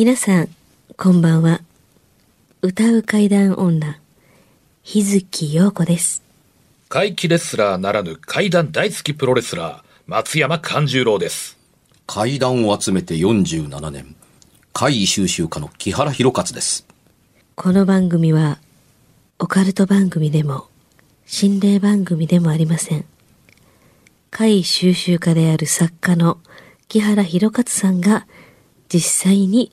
皆さん、こんばんは。歌う階段女、日月陽子です。怪奇レスラーならぬ怪談大好きプロレスラー、松山勘十郎です。階段を集めて47年。怪異収集家の木原博勝です。この番組は、オカルト番組でも、心霊番組でもありません。怪異収集家である作家の木原博勝さんが、実際に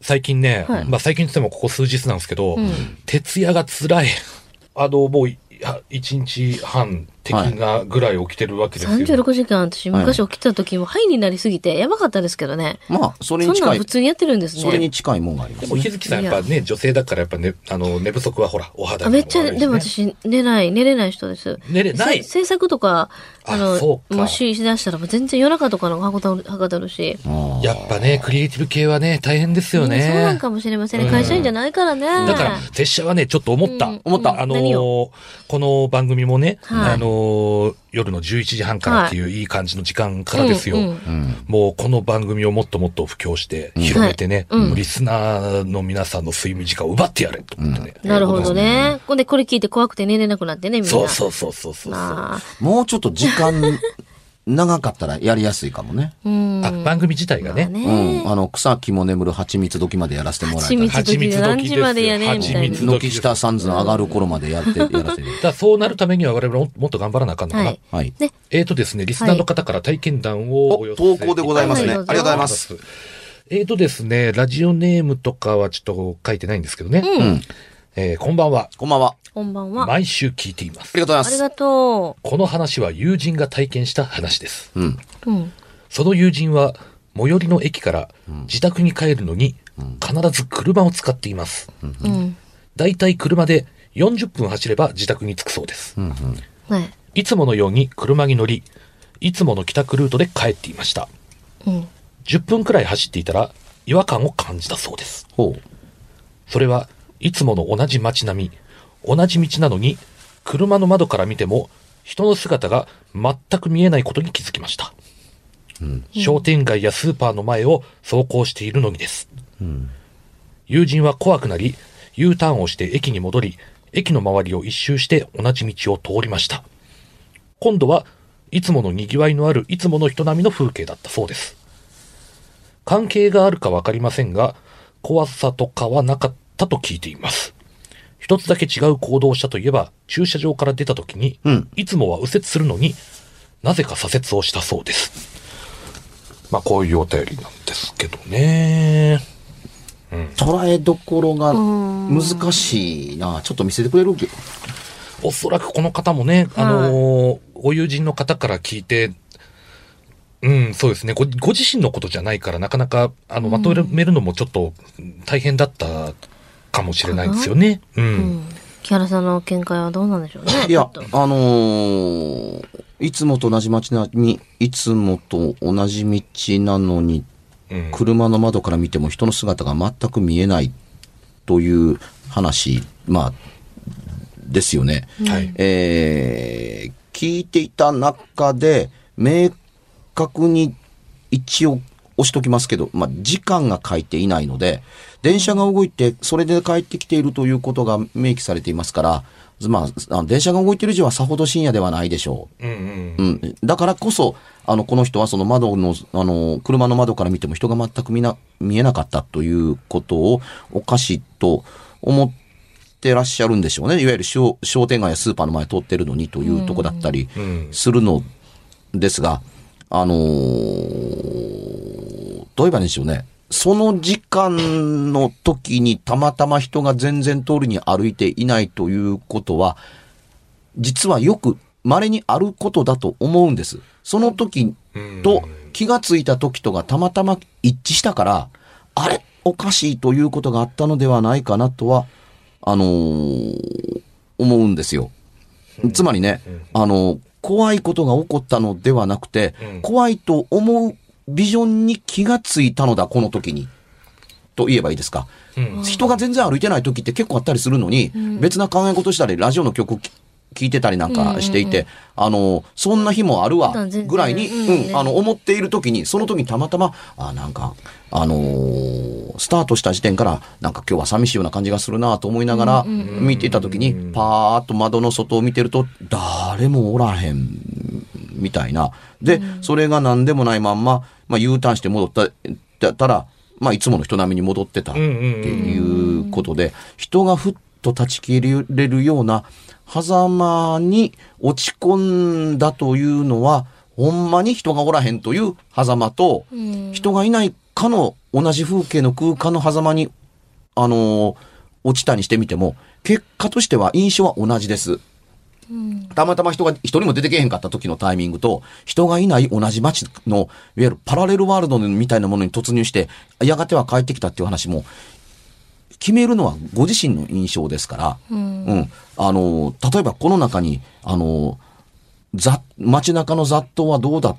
最近ね、はい。まあ最近って言ってもここ数日なんですけど、うん。徹夜が辛い。あの、もうい、や一日半的なぐらい起きてるわけですよ。36時間、私昔起きた時も、ハイになりすぎて、やばかったですけどね。まあ、それそんなに近い、の普通にやってるんですね。それに近いもんがありまですも、日ね。月さんやっぱね、女性だからやっぱね、あの、寝不足はほら、お肌にあめっちゃ、でも私、寝ない、寝れない人です。寝れない？せ制作とか、ああの、そうかもししだしたら、もう全然夜中とかのはかどる、はかどるし。やっぱね、クリエイティブ系はね、大変ですよね。そうなんかもしれませんね。会社員じゃないからね。だから、拙者はね、ちょっと思った。うん思ったあのこの番組もね、はいあのー夜の11時半からっていういい感じの時間からですよ。うんうんうん。もうこの番組をもっともっと布教して、広めてね、リスナーの皆さんの睡眠時間を奪ってやれと思ってね。なるほどね。ほんで、これ聞いて怖くて寝れなくなってね、みんな。そうそうそうそうもうちょっと時間長かったらやりやすいかもね。うん。あ番組自体がね。まあうん。あの、草木も眠る蜂蜜時までやらせてもらえたら。蜂蜜時で何時までやねんみたいな。蜂蜜時軒下サンズの上がる頃までやって、やらせて。だそうなるためには我々ももっと頑張らなあかんのかな。はい。えーとですね、リスナーの方から体験談をおお寄せ投稿でございますね。はいありがとうございます。。えーとですね、ラジオネームとかはちょっと書いてないんですけどね。うん。えーこんばんは。こんばんは。こんばんは。あ毎週聞いています。ありがとうございます。りがとこの話は友人が体験した話です。うん。う。うん。その友人は最寄りの駅から自宅に帰るのに必ず車を使っています。うん。だいたい車で40分走れば自宅に着くそうです。うん。うん。ね。いつものように車に乗り、いつもの帰宅ルートで帰っていました。うん。10分くらい走っていたら違和感を感じたそうです。ほう。それはいつもの同じ街並み、同じ道なのに、車の窓から見ても人の姿が全く見えないことに気づきました。商店街やスーパーの前を走行しているのにです。うん。友人は怖くなり、U ターンをして駅に戻り、駅の周りを一周して同じ道を通りました。今度はいつもの賑わいのあるいつもの人並みの風景だったそうです。関係があるかわかりませんが、怖さとかはなかったと聞いています。一つだけ違う行動をしたといえば、駐車場から出た時に、うんいつもは右折するのになぜか左折をしたそうです。まあ、こういうお便りなんですけどね。捉えどころが難しいな。ちょっと見せてくれる？おそらくこの方もね、あのーご友人の方から聞いて、うん、そうですねご。ご自身のことじゃないから、なかなか、あの、まとめるのもちょっと大変だったかもしれないですよね。うん。うん。木原さんの見解はどうなんでしょうね？いやあのーいつもと同じ街並み、いつもと同じ道なのに、うん車の窓から見ても人の姿が全く見えないという話、まあ、ですよね。はい。えー聞いていた中で、明確に一応押しときますけど、まあ、時間が書いていないので、電車が動いて、それで帰ってきているということが明記されていますから、まあ、電車が動いてる以上はさほど深夜ではないでしょうんうんう。うん。だからこそ、あの、この人はその窓の、あの、車の窓から見ても人が全く見な、見えなかったということをおかしいと思ってらっしゃるんでしょうね。いわゆる商商店街やスーパーの前通ってるのにというとこだったりうんするのですが、あのーどう言えばいいんでしょうね。その時間の時にたまたま人が全然通りに歩いていないということは、実はよく稀にあることだと思うんです。その時と気がついた時とがたまたま一致したから、あれ？おかしいということがあったのではないかなとは、あのー思うんですよ。つまりね、あの、怖いことが起こったのではなくて、うん怖いと思うビジョンに気がついたのだ、この時に。と言えばいいですか。うん。人が全然歩いてない時って結構あったりするのに、別な考え事したり、ラジオの曲き聞いてたりなんかしていて、あの、そんな日もあるわぐらいに、うんうん、あの、思っている時に、その時にたまたま、あ、なんか、あのースタートした時点から、なんか今日は寂しいような感じがするなと思いながら、見ていた時に、パーッと窓の外を見てると、誰もおらへん、みたいな。で、それが何でもないまんま、まあ U ターンして戻った、だったら、まあいつもの人並みに戻ってたっていうことで、人がふっと断ち切れるような狭間に落ち込んだというのは、ほんまに人がおらへんという狭間と、人がいないかの同じ風景の空間の狭間に、あのー落ちたにしてみても、結果としては印象は同じです。たまたま人が一人も出てけへんかった時のタイミングと、人がいない同じ街の、いわゆるパラレルワールドみたいなものに突入して、やがては帰ってきたっていう話も、決めるのはご自身の印象ですから、うん。あの、例えばこの中に、あの、ざ、街中の雑踏はどうだっ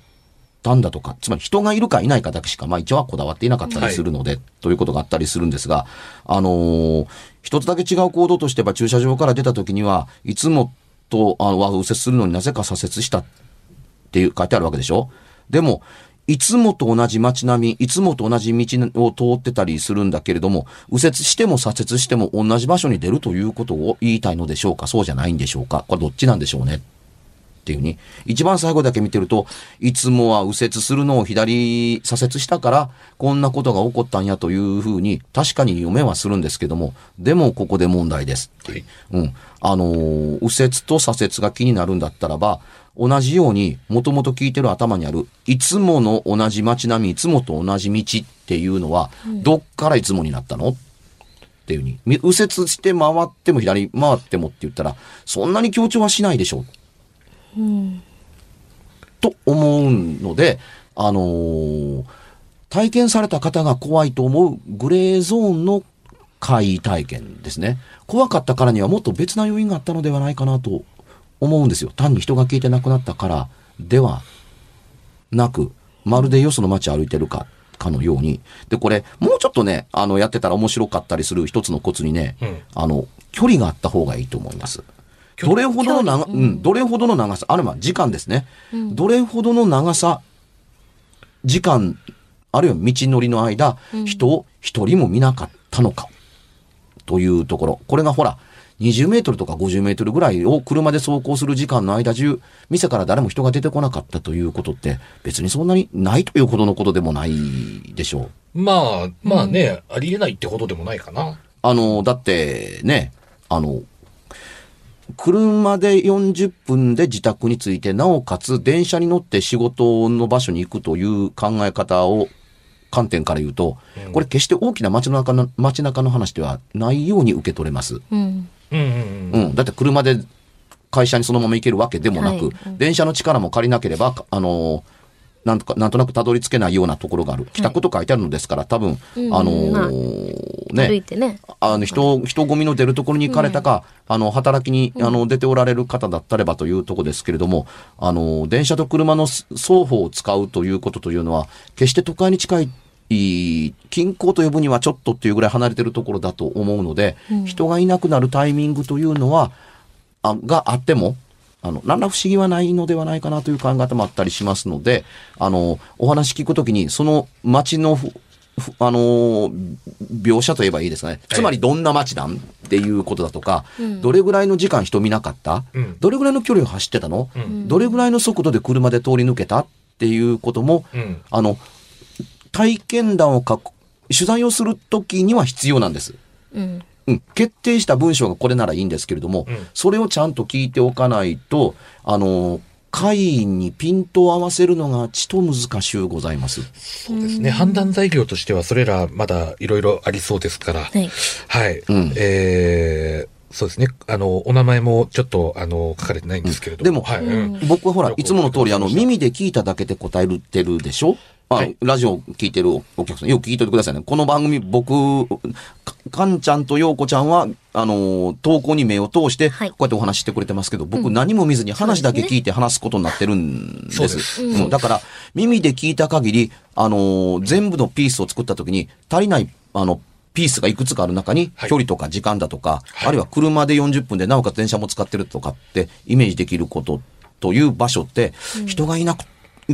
たんだとか、つまり人がいるかいないかだけしか、まあ一応はこだわっていなかったりするので、ということがあったりするんですが、あのー一つだけ違う行動としては駐車場から出た時には、いつもと、あの、は右折するのになぜか左折したっていう書いてあるわけでしょ？でも、いつもと同じ街並み、いつもと同じ道を通ってたりするんだけれども、右折しても左折しても同じ場所に出るということを言いたいのでしょうか？そうじゃないんでしょうか？これどっちなんでしょうね？っていうふうに。一番最後だけ見てると、いつもは右折するのを左左折したから、こんなことが起こったんやというふうに、確かに読めはするんですけども、でもここで問題ですっていう。うん。あのー右折と左折が気になるんだったらば、同じように、もともと聞いてる頭にある、いつもの同じ街並み、いつもと同じ道っていうのは、どっからいつもになったの？っていうふうに。み右折して回っても左回ってもって言ったら、そんなに強調はしないでしょう。と思うので、あのー体験された方が怖いと思うグレーゾーンの怪異体験ですね。怖かったからにはもっと別な要因があったのではないかなと思うんですよ。単に人が消えて亡くなったからではなく、まるでよその街歩いてるか、かのように。で、これ、もうちょっとね、あの、やってたら面白かったりする一つのコツにね、うんあの、距離があった方がいいと思います。どれほどの長、うん、どれほどの長さ、あれは時間ですね。どれほどの長さ、時間、あるいは道のりの間、人を一人も見なかったのか、というところ。これがほら、20メートルとか50メートルぐらいを車で走行する時間の間中、店から誰も人が出てこなかったということって、別にそんなにないというほどのことでもないでしょう。まあ、まあね、ありえないってことでもないかな。あの、だってね、あの、車で40分で自宅に着いて、なおかつ電車に乗って仕事の場所に行くという考え方を、観点から言うと、これ決して大きな街の中の、街中の話ではないように受け取れます。うん。うんうんうん。うん。だって車で会社にそのまま行けるわけでもなく、はい電車の力も借りなければ、あの、なんとか、なんとなくたどり着けないようなところがある。帰宅と書いてあるのですから、多分、うんあのまあね、歩いてね。あの、人、人混みの出るところに行かれたか、あの、働きに、あの、出ておられる方だったればというところですけれども、あの、電車と車の双方を使うということというのは、決して都会に近い、近郊と呼ぶにはちょっとっていうぐらい離れてるところだと思うので、人がいなくなるタイミングというのは、あがあっても、あの、何ら不思議はないのではないかなという考え方もあったりしますので、あの、お話聞くときに、その街のふ、ふあのー描写といえばいいですかね。つまりどんな街なんっっていうことだとか、うんどれぐらいの時間人見なかった、うんどれぐらいの距離を走ってたの、うんどれぐらいの速度で車で通り抜けた？っていうことも、うん。あの、体験談を書く、取材をするときには必要なんです。うん。うん、決定した文章がこれならいいんですけれども、うんそれをちゃんと聞いておかないと、あの、会員にピントを合わせるのがちと難しゅうございます。そうですね。判断材料としては、それらまだいろいろありそうですから。はい。はい。うんえー、そうですね。あの、お名前もちょっと、あの、書かれてないんですけれども。でもはい。うんうん僕はほらいつもの通り、あの、耳で聞いただけで答えてるでしょ？あ、はい。ラジオ聞いてるお客さん、よく聞いててくださいね。この番組、僕、かかんちゃんとようこちゃんは、あの、投稿に目を通して、こはい。うやってお話ししてくれてますけど、僕うん。何も見ずに話だけ聞いて話すことになってるんです。そうです。うん。だから、耳で聞いた限り、あの、全部のピースを作った時に、足りない、あの、ピースがいくつかある中に、はい。距離とか時間だとか、はい。あるいは車で40分でなおかつ電車も使ってるとかってイメージできることという場所って、人がいなく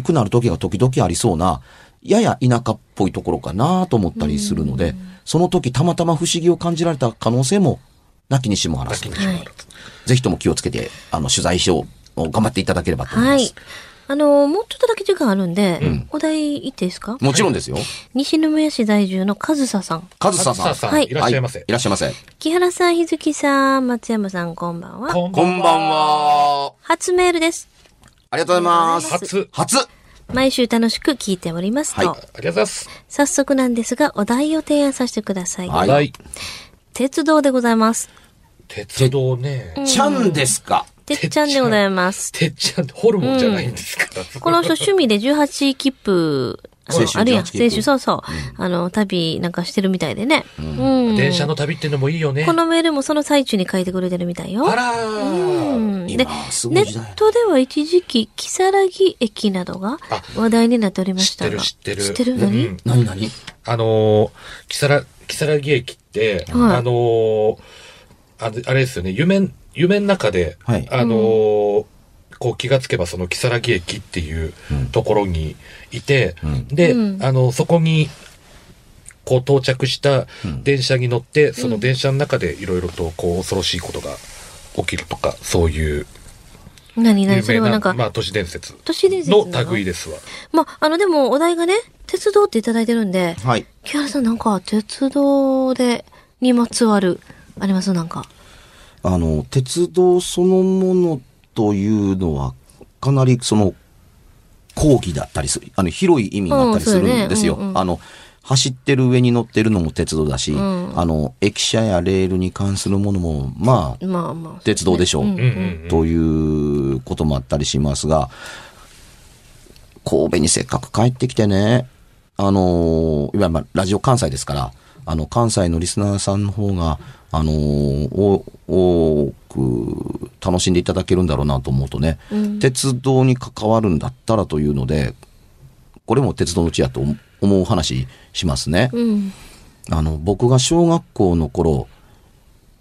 くなる時が時々ありそうな、やや田舎っぽいところかなと思ったりするので、その時たまたま不思議を感じられた可能性もなきにしもあらずぜひとも気をつけて、あの、取材しよう、頑張っていただければと思います。はい。あの、もうちょっとだけ時間あるんで、お題言っていいですか？もちろんですよ。西宮市在住の和沙さん。カズサさん。カズサさんはいいらっしゃいませはいいらっしゃいませ。木原さん、日月さん、松山さん、こんばんは。こんばん。は。初メールです。ありがとうございます。初。初毎週楽しく聞いておりますと、はいありがとうございます。早速なんですが、お題を提案させてください。はいはい。鉄道でございます。鉄道ね。ちゃんですか？てっちゃんでございます。てっちゃん、ホルモンじゃないんですか？この人趣味で18切符、あるやん、18切符青春、そうそう。あの、旅なんかしてるみたいでね。うん。電車の旅っていうのもいいよね。このメールもその最中に書いてくれてるみたいよ。あらうー。ん。で今、すごネい時代ットでは一時期、木更木駅などがあ話題になっておりま知っしたが。てる知ってる。知ってる？う何、ん何？何？あのー、木更、木更木駅って、はいあのー、あれですよね、夢、夢の中で、はいあのーこう気がつけばその木更木駅っていうところにいて、うん。で、うん。あの、そこに、こう到着したうん。電車に乗って、その電車の中でいろいろとこう恐ろしいことが起きるとか、そういう何何？それ有名な、はなんか、まあ都市伝説。都市伝説の？類ですわ。まあ、あの、でもお題がね、鉄道っていただいてるんで、はい。木原さんなんか鉄道でにまつわる、あります？なんか。あの、鉄道そのものというのは、かなりその、講義だったりする、あの、広い意味があったりするんですよ。うんそうよねうんうんあの、走ってる上に乗ってるのも鉄道だし、んあの、駅舎やレールに関するものも、まあ、まあまあ。鉄道でしょう。んうんうんうん。ということもあったりしますが、神戸にせっかく帰ってきてね、あの、いわゆるまあラジオ関西ですから、あの、関西のリスナーさんの方が、あの、お多く楽しんでいただけるんだろうなと思うとね、鉄道に関わるんだったらというので、これも鉄道のうちやと思う話しますね。うん。あの、僕が小学校の頃、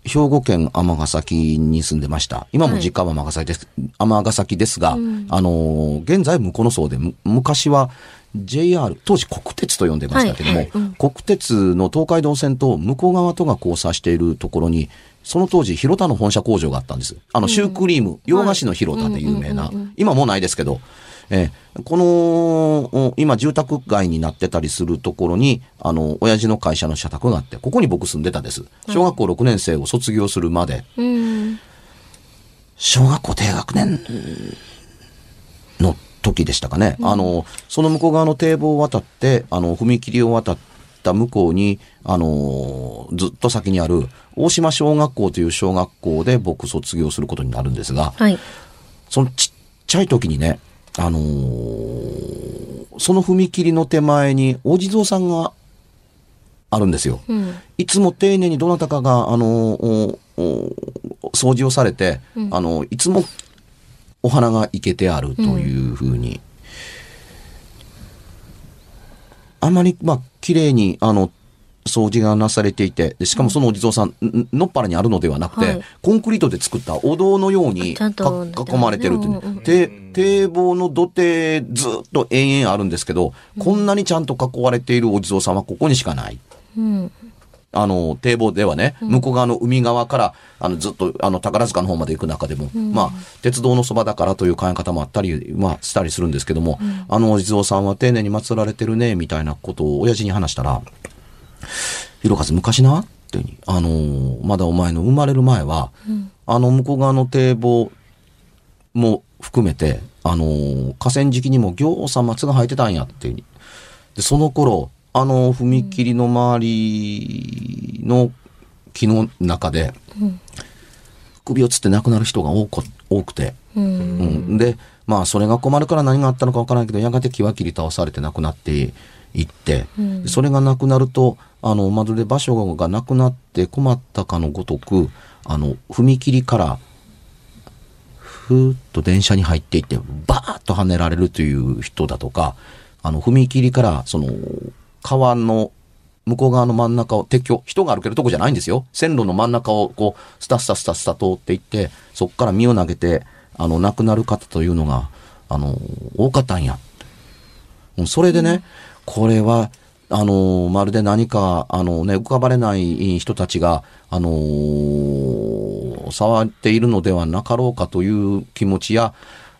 兵庫県尼崎に住んでました。今も実家は尼崎です、尼崎ですが、あの、現在向こうの層で、む昔は JR、当時国鉄と呼んでましたけども、はいはいうん。国鉄の東海道線と向こう側とが交差しているところに、その当時、広田の本社工場があったんです。あの、シュークリーム、洋菓子の広田で有名な、今もうないですけど、えーこの、お今住宅街になってたりするところに、あの、親父の会社の社宅があって、ここに僕住んでたです。小学校6年生を卒業するまで、うん。小学校低学年の時でしたかね。あの、その向こう側の堤防を渡って、あの、踏切を渡った向こうに、あの、ずっと先にある大島小学校という小学校で僕卒業することになるんですが、はい。そのちっちゃい時にね、あのーその踏切の手前にお地蔵さんがあるんですよ。うん。いつも丁寧にどなたかが、あのー掃除をされて、あのいつもお花が生けてあるというふうに、あまり、まあ、綺麗に、あの、掃除がなされていて、でしかもそのお地蔵さん、んのっぱらにあるのではなくて、はい。コンクリートで作ったお堂のように囲まれてるっていう。うんうんうんて堤防の土手ずっと延々あるんですけど、こんなにちゃんと囲われているお地蔵さんはここにしかない。うん。あの、堤防ではね、向こう側の海側から、あの、ずっと、あの、宝塚の方まで行く中でも、まあ、鉄道のそばだからという考え方もあったり、まあ、したりするんですけども、あのお地蔵さんは丁寧に祀られてるね、みたいなことを親父に話したら、ひろかず昔な？っていうに、あのーまだお前の生まれる前は、あの向こう側の堤防も含めて、あのー河川敷にもぎょうさん松が生えてたんやっていうに。で、その頃、あの踏切の周りの木の中で、首をつって亡くなる人が多く多くて、うん、で、まあ、それが困るから何があったのかわからないけど、やがて木は切り倒されて亡くなっていって、でそれがなくなると、あの、まるで場所がなくなって困ったかのごとく、あの、踏切から、ふーっと電車に入っていって、バーッと跳ねられるという人だとか、あの、踏切から、その、川の向こう側の真ん中を鉄橋、人が歩けるとこじゃないんですよ。線路の真ん中をこう、スタスタスタスタ通っていって、そこから身を投げて、あの、亡くなる方というのが、あの、多かったんや。うそれでね、これは、あの、まるで何か、あのね、浮かばれない人たちが、あの触っているのではなかろうかという気持ちや、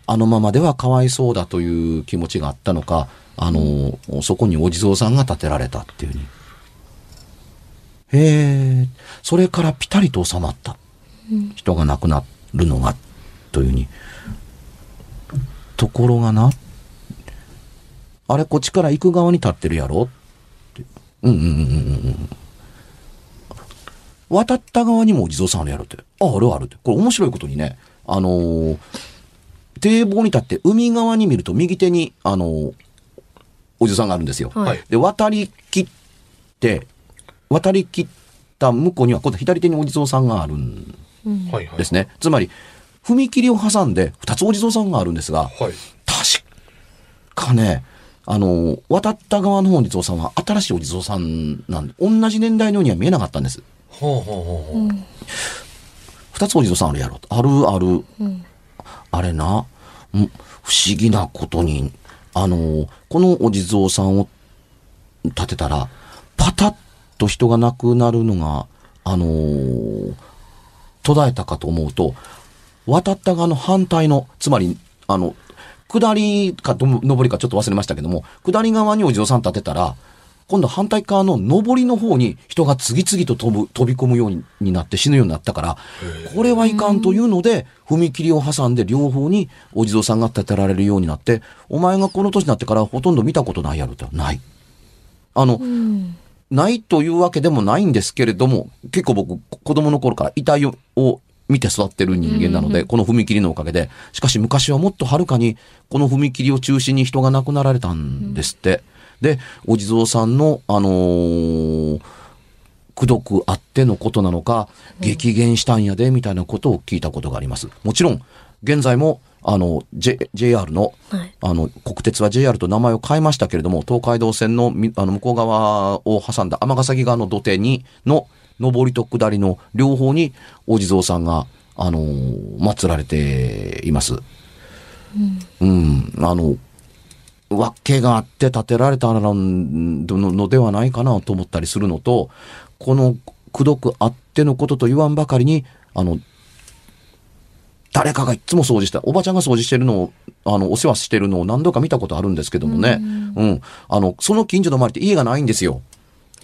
あのままではかわいそうだという気持ちがあったのか、あのそこにお地蔵さんが建てられたっていうふうに。へえ、それからピタリと収まった。人が亡くなるのが、というふうに。ところがな、あれこっちから行く側に立ってるやろ？って。うんうんうんうんうん。渡った側にもお地蔵さんあるやろって。あ、あるあるって。これ面白いことにね、あのー堤防に立って海側に見ると右手に、あのーお地蔵さんがあるんですよ。はいで、渡り切って、渡り切った向こうには今度左手にお地蔵さんがあるん。ですね。つまり、踏切を挟んで二つお地蔵さんがあるんですが、はい。確かね、あの、渡った側のお地蔵さんは新しいお地蔵さんなんで、同じ年代のようには見えなかったんです。ほうほうほうほう。二つお地蔵さんあるやろ。あるある。あれな、うん不思議なことに、あの、このお地蔵さんを立てたら、パタッと人が亡くなるのが、あのー途絶えたかと思うと、渡った側の反対の、つまり、あの、下りか上りかちょっと忘れましたけども、下り側にお地蔵さん立てたら、今度反対側の上りの方に人が次々と飛ぶ、飛び込むようにになって死ぬようになったから、これはいかんというので、踏切を挟んで両方にお地蔵さんが立てられるようになって、お前がこの年になってからほとんど見たことないやろって、ない。あの、ないというわけでもないんですけれども、結構僕、こ子供の頃から遺体をを見て育ってる人間なので、この踏切のおかげで。しかし昔はもっとはるかに、この踏切を中心に人が亡くなられたんですって。で、お地蔵さんの、あのー、苦毒あってのことなのか、激減したんやで、みたいなことを聞いたことがあります。もちろん、現在も、あの、J、JR の、はいあの、国鉄は JR と名前を変えましたけれども、東海道線のみあの向こう側を挟んだ尼崎側の土手に、の、上りと下りの両方にお地蔵さんが、あのー祀られています。うん、あの、わけがあって建てられたののではないかなと思ったりするのと、この、くどくあってのことと言わんばかりに、あの、誰かがいつも掃除した、おばちゃんが掃除してるのを、あの、お世話してるのを何度か見たことあるんですけどもね、うん、あの、その近所の周りって家がないんですよ。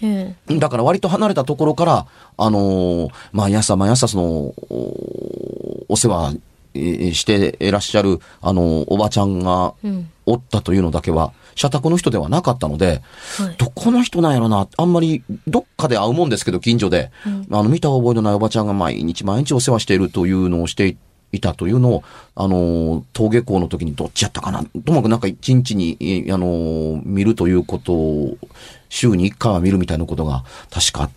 えだから割と離れたところから、あのー毎朝毎朝その、おお世話えーしていらっしゃる、あのーおばちゃんがうん。おったというのだけは、社宅の人ではなかったので、はい。どこの人なんやろな、あんまりどっかで会うもんですけど、近所で、あの、見た覚えのないおばちゃんが毎日毎日お世話しているというのをしていたというのを、あのー、登下校の時にどっちやったかな、ともかくなんか一日に、えあのー見るということを、週に一回は見るみたいなことが確かあっ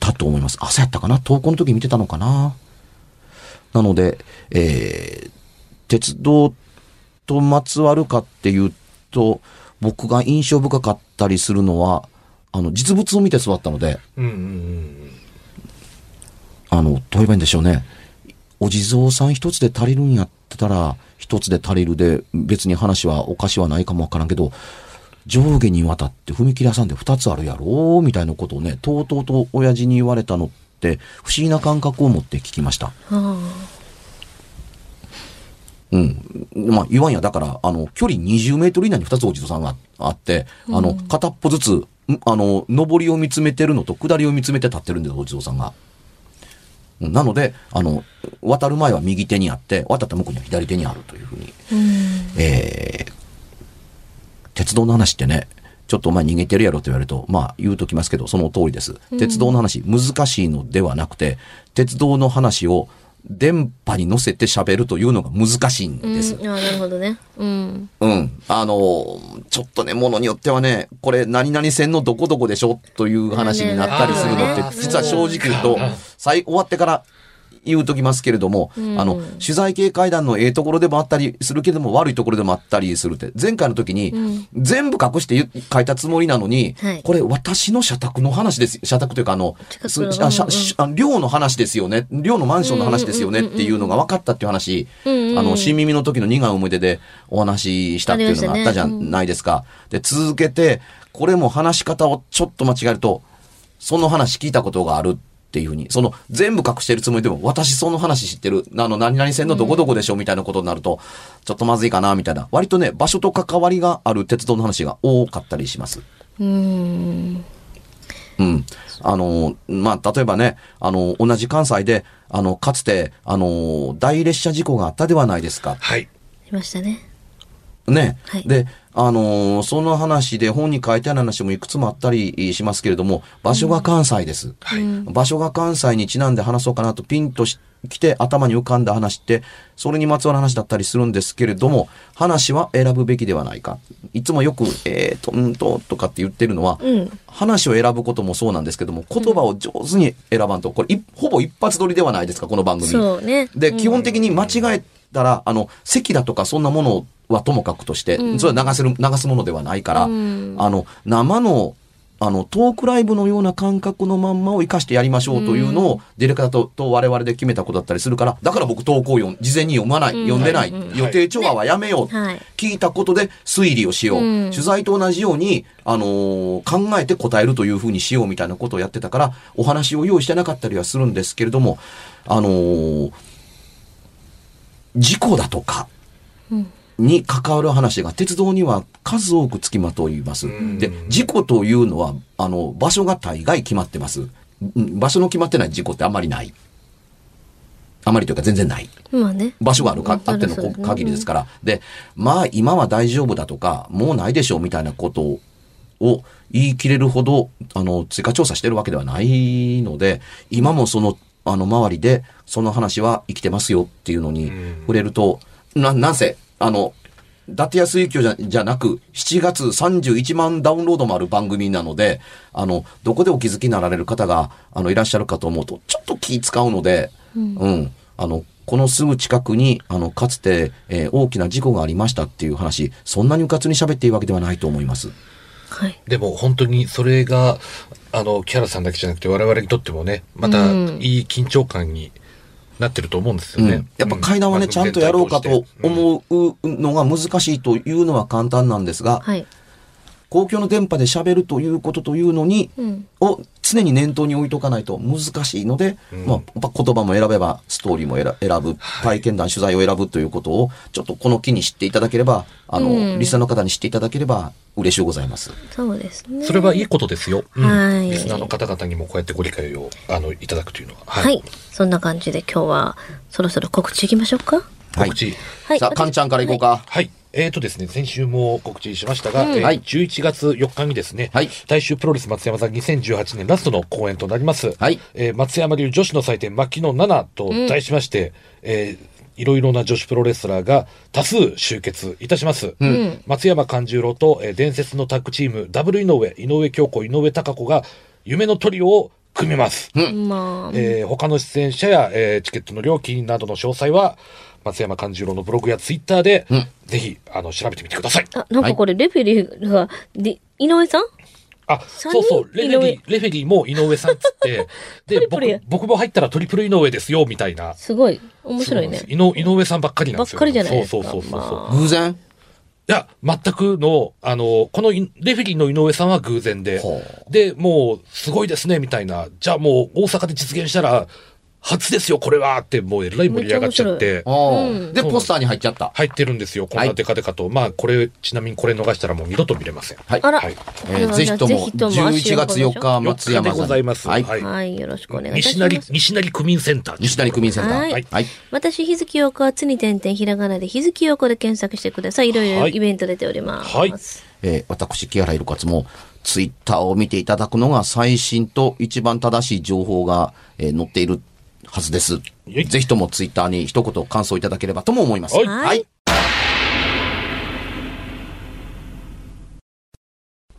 たと思います。朝やったかな登校の時見てたのかななので、えー鉄道とまつわるかっていうと、僕が印象深かったりするのは、あの、実物を見て育ったので、うんうんうん。あの、どう言えばいいんでしょうね。お地蔵さん一つで足りるんやってたら、一つで足りるで、別に話はおかしはないかもわからんけど、上下にわたって踏切挟んで2つあるやろみたいなことをね、とうとうと親父に言われたのって、不思議な感覚を持って聞きました。あうん。まあ、言わんや、だから、あの、距離20メートル以内に2つお地蔵さんがあって、あの、片っぽずつ、んあの、上りを見つめてるのと下りを見つめて立ってるんです、お地蔵さんが。うんなので、あの、渡る前は右手にあって、渡った向こうには左手にあるというふうに。えー鉄道の話ってね、ちょっとお前逃げてるやろと言われると、まあ言うときますけど、その通りです。鉄道の話、難しいのではなくて、鉄道の話を電波に乗せて喋るというのが難しいんうん。です。ああ、なるほどね。うん。うん。あの、ちょっとね、ものによってはね、これ何々線のどこどこでしょという話になったりするのって実は正直言うと、最終わってから言うときますけれども、ん。あの、取材系会談のええところでもあったりするけども、悪いところでもあったりするって、前回の時に、全部隠して書いたつもりなのに、はい。これ私の社宅の話です。社宅というか、あの、寮の話ですよね。寮のマンションの話ですよねっていうのが分かったっていう話、あの、新耳の時の二が思い出でお話ししたっていうのがあったじゃないですか。で、続けて、これも話し方をちょっと間違えると、その話聞いたことがある。っていうふうに、その全部隠してるつもりでも、私その話知ってる、あの、何々線のどこどこでしょみたいなことになると、ちょっとまずいかな、みたいな。割とね、場所と関わりがある鉄道の話が多かったりします。うん。うん。あの、まあ、例えばね、あの、同じ関西で、あの、かつて、あの、大列車事故があったではないですか。はい。いましたね。ね。はいで、あのーその話で本に書いてある話もいくつもあったりしますけれども、場所が関西です。場所が関西にちなんで話そうかなとピンとし来て頭に浮かんだ話って、それにまつわる話だったりするんですけれども、話は選ぶべきではないか。いつもよく、えーと、うんと、とかって言ってるのは、うん。話を選ぶこともそうなんですけども、言葉を上手に選ばんと、これ、いほぼ一発撮りではないですか、この番組。そうね。で、うん基本的に間違えたら、あの、席だとかそんなものはともかくとして、うん。それは流せる、流すものではないから、うん。あの、生の、あの、トークライブのような感覚のまんまを活かしてやりましょうというのを、ディレクターとと我々で決めたことだったりするから、だから僕投稿を読ん事前に読まない、うん読んでない、予定調和はやめよう、はい。聞いたことで推理をしよう、うん。取材と同じように、あのー考えて答えるというふうにしようみたいなことをやってたから、お話を用意してなかったりはするんですけれども、あのー事故だとか、うんに関わる話が鉄道には数多くつきまといます。んで、事故というのは、あの、場所が大概決まってます。うん場所の決まってない事故ってあんまりない。あまりというか全然ない。まあね。場所があるか、うんあっての限りですから。で、まあ今は大丈夫だとか、もうないでしょうみたいなことを言い切れるほど、あの、追加調査してるわけではないので、今もその、あの、周りで、その話は生きてますよっていうのにうん触れると、な、なんせ、あの、伊達安幸じゃじゃなく、7月31万ダウンロードもある番組なので、あの、どこでお気づきになられる方が、あの、いらっしゃるかと思うと、ちょっと気使うので、うん、あの、このすぐ近くに、あの、かつて、えー大きな事故がありましたっていう話、そんなにうかつに喋っていいわけではないと思います。はい。でも本当にそれが、あの、キャラさんだけじゃなくて我々にとってもね、またうんいい緊張感になってると思うんですよね。うん、やっぱ階段はね、うんちゃんとやろうかと思うのが難しいというのは簡単なんですが、はい。公共の電波で喋るということというのに、うん。を常に念頭に置いとかないと難しいので、うんまあ、言葉も選べば、ストーリーも選選ぶ、体験談、取材を選ぶということを、ちょっとこの機に知っていただければ、あの、うんリスナーの方に知っていただければ嬉しゅうございます。そうですね。それはいいことですよ。うんはいリスナーの方々にもこうやってご理解をあのいただくというのは。はい。そんな感じで今日はそろそろ告知いきましょうか？はい告知。はい。さあ、かんちゃんからいこうか。はい。えーとですね、先週も告知しましたが、うん。えーはい。11月4日にですね、はい。大衆プロレス松山座2018年ラストの公演となります、はい。えー松山流女子の祭典、牧野7と題しまして、えーいろいろな女子プロレスラーが多数集結いたします。ん。松山勘十郎と、えー伝説のタッグチーム、ダブル井上、井上京子、井上貴子が夢のトリオを組みます。まあ、えー他の出演者や、えーチケットの料金などの詳細は、松山勘十郎のブログやツイッターで、ぜひ、あの、調べてみてください。あ、なんかこれ、レフェリーが、で、井上さん？あ、三そうそう、レ人フェリー、レフェリーも井上さんっつって、で、トリプルや僕、僕も入ったらトリプル井上ですよ、みたいな。すごい。面白いねそうなんです。井上井上さんばっかりなんですよ。ばっかりじゃないですかそうそうそうそうそう。ま偶然？いや、全くの、あの、このいレフェリーの井上さんは偶然でほ、で、もう、すごいですね、みたいな。じゃあもう、大阪で実現したら、初ですよ、これはって、もうえらい盛り上がっちゃって、で、ポスターに入っちゃった。入ってるんですよ、こんなデカデカと。まあ、これ、ちなみにこれ逃したらもう二度と見れません。はい。あら、はいえーぜひとも、ぜひとも足11を月4日、松山4日でございますはい。はいはい、よろしくお願いいたし西成、ます。西成区民センター。西成区民センター。はいはい。私、日月陽子は、つに点々ひらがなで日月陽子で検索してください。いろいろはいイベント出ております。はいえー私、木原ひろかつも、ツイッターを見ていただくのが最新と一番正しい情報が、えー載っているはずです。いぜひともツイッターに一言感想いただければとも思います。はいはい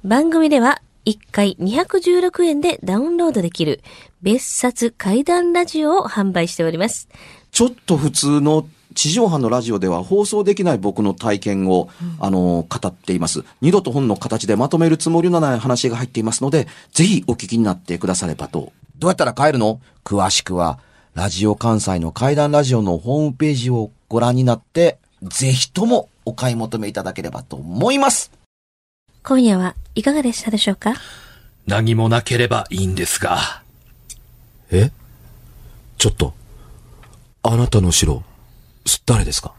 番組では1回216円でダウンロードできる別冊怪談ラジオを販売しております。ちょっと普通の地上波のラジオでは放送できない僕の体験を、あの、語っています。二度と本の形でまとめるつもりのない話が入っていますので、ぜひお聞きになってくださればと。どうやったら帰るの？詳しくは、ラジオ関西の怪談ラジオのホームページをご覧になって、ぜひともお買い求めいただければと思います。今夜はいかがでしたでしょうか？何もなければいいんですが。え？ちょっと、あなたの城、誰ですか？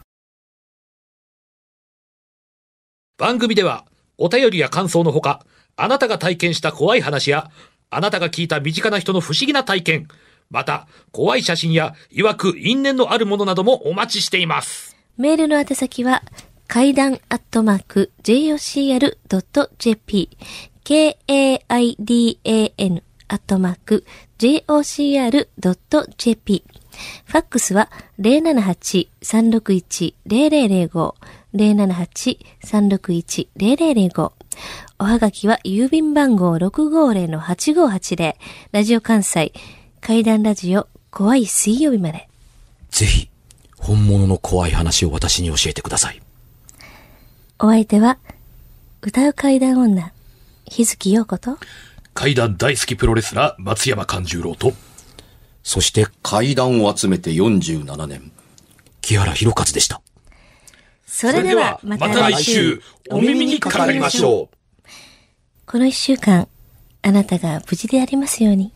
番組では、お便りや感想のほか、あなたが体験した怖い話や、あなたが聞いた身近な人の不思議な体験、また、怖い写真や、曰く因縁のあるものなどもお待ちしています。メールの宛先は、階段アットマーク jocr.jp k-a-i-d-a-n アットマーク jocr.jp ファックスは078-361-0005 078-361-0005おはがきは郵便番号650-8580ラジオ関西階段ラジオ怖い水曜日までぜひ、本物の怖い話を私に教えてください。お相手は、歌う階段女、日月陽子と、階段大好きプロレスラー、松山勘十郎と、そして階段を集めて47年。木原博一でした。それではまた来週、お耳にかかりましょう。この一週間、あなたが無事でありますように。